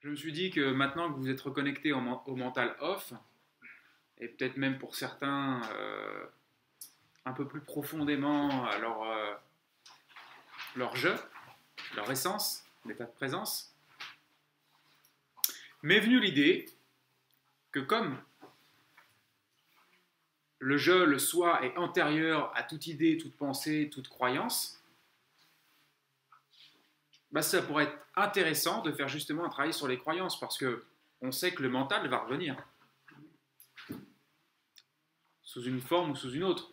je me suis dit que maintenant que vous êtes reconnecté au, mental off, et peut-être même pour certains euh, un peu plus profondément à leur, euh, leur jeu, leur essence, l'état de présence, m'est venue l'idée que comme le je, le soi est antérieur à toute idée, toute pensée, toute croyance, bah, ça pourrait être intéressant de faire justement un travail sur les croyances parce que on sait que le mental va revenir sous une forme ou sous une autre.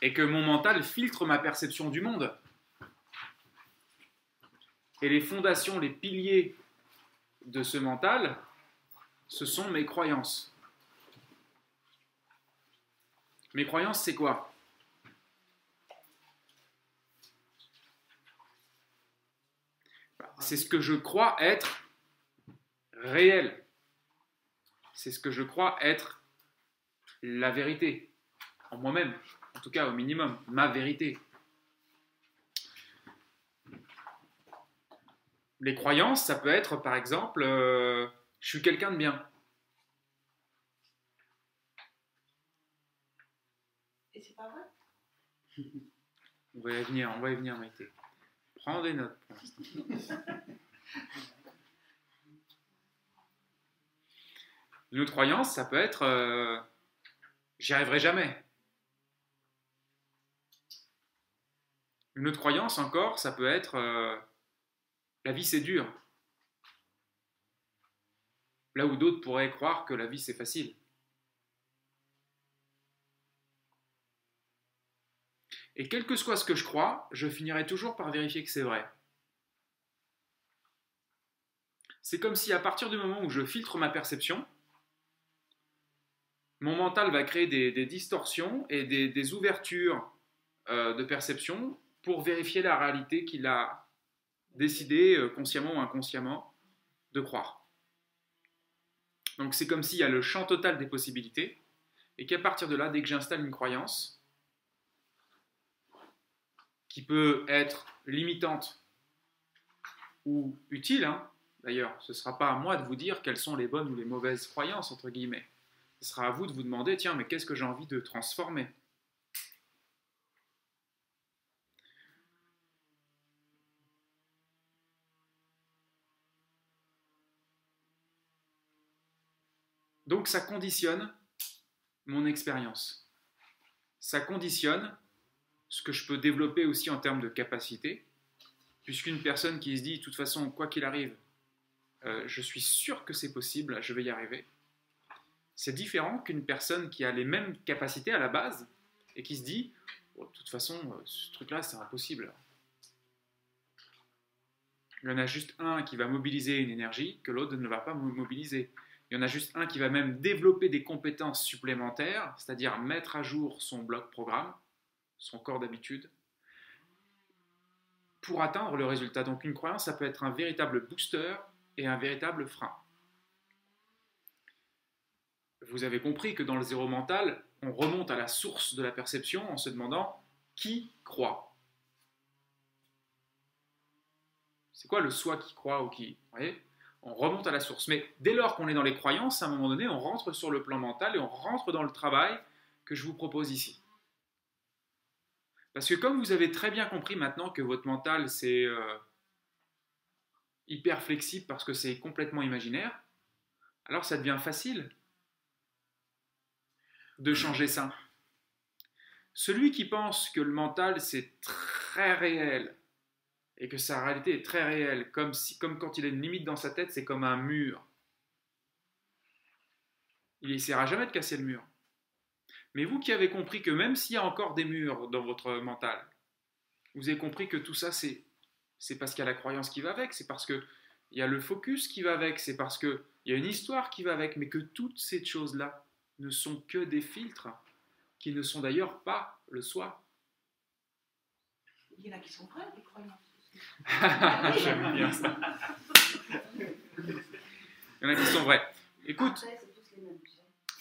Et que mon mental filtre ma perception du monde. Et les fondations, les piliers de ce mental, ce sont mes croyances. Mes croyances, c'est quoi? C'est ce que je crois être réel. C'est ce que je crois être la vérité en moi-même, en tout cas au minimum, ma vérité. Les croyances, ça peut être par exemple, euh, je suis quelqu'un de bien. On va y venir, on va y venir, Maïté. Prends des notes pour l'instant. Une autre croyance, ça peut être euh, j'y arriverai jamais. Une autre croyance encore, ça peut être euh, la vie c'est dur. Là où d'autres pourraient croire que la vie c'est facile. Et quel que soit ce que je crois, je finirai toujours par vérifier que c'est vrai. C'est comme si à partir du moment où je filtre ma perception, mon mental va créer des, distorsions et des, ouvertures euh, de perception pour vérifier la réalité qu'il a décidé, euh, consciemment ou inconsciemment, de croire. Donc c'est comme s'il y a le champ total des possibilités, et qu'à partir de là, dès que j'installe une croyance, qui peut être limitante ou utile, hein. d'ailleurs, ce ne sera pas à moi de vous dire quelles sont les bonnes ou les mauvaises croyances, entre guillemets. Ce sera à vous de vous demander, tiens, mais qu'est-ce que j'ai envie de transformer? Donc ça conditionne mon expérience. Ça conditionne ce que je peux développer aussi en termes de capacité, puisqu'une personne qui se dit, de toute façon, quoi qu'il arrive, euh, je suis sûr que c'est possible, je vais y arriver, c'est différent qu'une personne qui a les mêmes capacités à la base et qui se dit, oh, de toute façon, euh, ce truc-là, c'est impossible. Il y en a juste un qui va mobiliser une énergie que l'autre ne va pas mobiliser. Il y en a juste un qui va même développer des compétences supplémentaires, c'est-à-dire mettre à jour son bloc programme, son corps d'habitude, pour atteindre le résultat. Donc une croyance, ça peut être un véritable booster et un véritable frein. Vous avez compris que dans le zéro mental, on remonte à la source de la perception en se demandant qui croit. C'est quoi le soi qui croit ou qui Vous On remonte à la source. Mais dès lors qu'on est dans les croyances, à un moment donné, on rentre sur le plan mental et on rentre dans le travail que je vous propose ici. Parce que comme vous avez très bien compris maintenant que votre mental, c'est euh, hyper flexible parce que c'est complètement imaginaire, alors ça devient facile de changer ça. Celui qui pense que le mental, c'est très réel et que sa réalité est très réelle, comme, si, comme quand il a une limite dans sa tête, c'est comme un mur. Il n'essaiera jamais de casser le mur. Mais vous qui avez compris que même s'il y a encore des murs dans votre mental, vous avez compris que tout ça, c'est, c'est parce qu'il y a la croyance qui va avec, c'est parce qu'il y a le focus qui va avec, c'est parce qu'il y a une histoire qui va avec, mais que toutes ces choses-là ne sont que des filtres, qui ne sont d'ailleurs pas le soi. Il y en a qui sont vraies, les croyances. J'aime bien ça. Il y en a qui sont vraies. Écoute,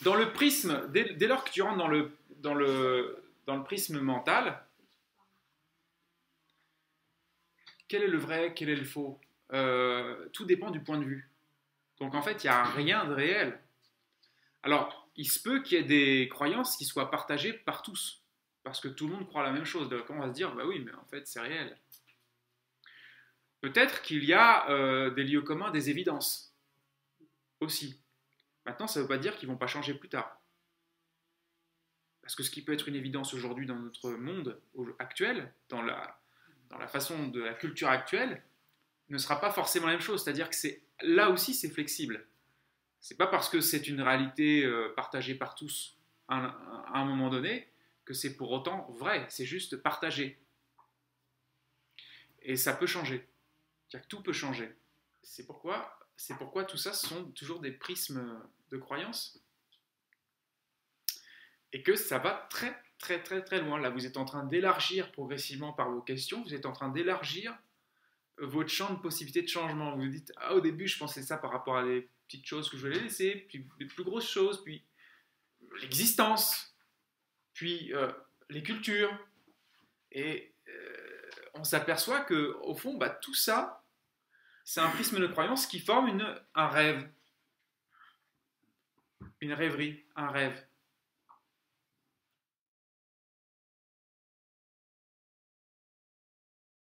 dans le prisme, dès, lors que tu rentres dans le, dans le, dans le prisme mental, quel est le vrai, quel est le faux? Euh, tout dépend du point de vue. Donc en fait, il n'y a rien de réel. Alors, il se peut qu'il y ait des croyances qui soient partagées par tous, parce que tout le monde croit la même chose. Donc on va se dire, bah oui, mais en fait, c'est réel. Peut-être qu'il y a euh, des lieux communs, des évidences aussi. Maintenant, ça ne veut pas dire qu'ils ne vont pas changer plus tard. Parce que ce qui peut être une évidence aujourd'hui dans notre monde actuel, dans la, dans la façon de la culture actuelle, ne sera pas forcément la même chose. C'est-à-dire que là aussi c'est flexible. C'est pas parce que c'est une réalité euh, partagée par tous à un, moment donné que c'est pour autant vrai. C'est juste partagé. Et ça peut changer. Tout peut changer. C'est pourquoi, c'est pourquoi tout ça sont toujours des prismes de croyance. Et que ça va très très très très loin. Là, vous êtes en train d'élargir progressivement par vos questions, vous êtes en train d'élargir votre champ de possibilités de changement. Vous vous dites, ah, au début, je pensais ça par rapport à des petites choses que je voulais laisser, puis des plus grosses choses, puis l'existence, puis euh, les cultures. Et euh, on s'aperçoit que, au fond, bah, tout ça, c'est un prisme de croyance qui forme un rêve, une rêverie, un rêve.